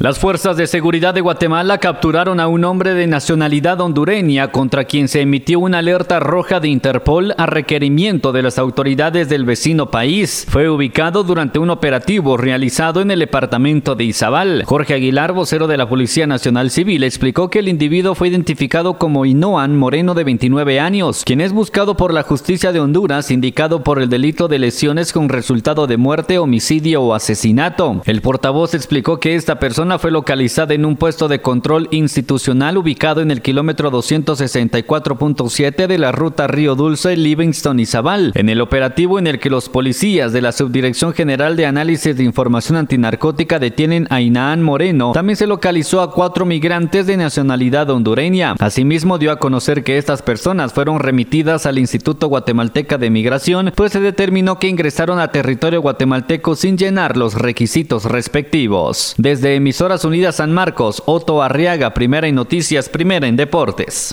Las fuerzas de seguridad de Guatemala capturaron a un hombre de nacionalidad hondureña contra quien se emitió una alerta roja de Interpol a requerimiento de las autoridades del vecino país. Fue ubicado durante un operativo realizado en el departamento de Izabal. Jorge Aguilar, vocero de la Policía Nacional Civil, explicó que el individuo fue identificado como Inoan Moreno de 29 años, quien es buscado por la justicia de Honduras, indicado por el delito de lesiones con resultado de muerte, homicidio o asesinato. El portavoz explicó que esta persona fue localizada en un puesto de control institucional ubicado en el kilómetro 264.7 de la ruta Río Dulce, Livingston y Zabal, en el operativo en el que los policías de la Subdirección General de Análisis de Información Antinarcótica detienen a Inaan Moreno. También se localizó a cuatro migrantes de nacionalidad hondureña. Asimismo, dio a conocer que estas personas fueron remitidas al Instituto Guatemalteca de Migración, pues se determinó que ingresaron a territorio guatemalteco sin llenar los requisitos respectivos. Desde Emisoras Unidas San Marcos, Otto Arriaga, primera en noticias, primera en deportes.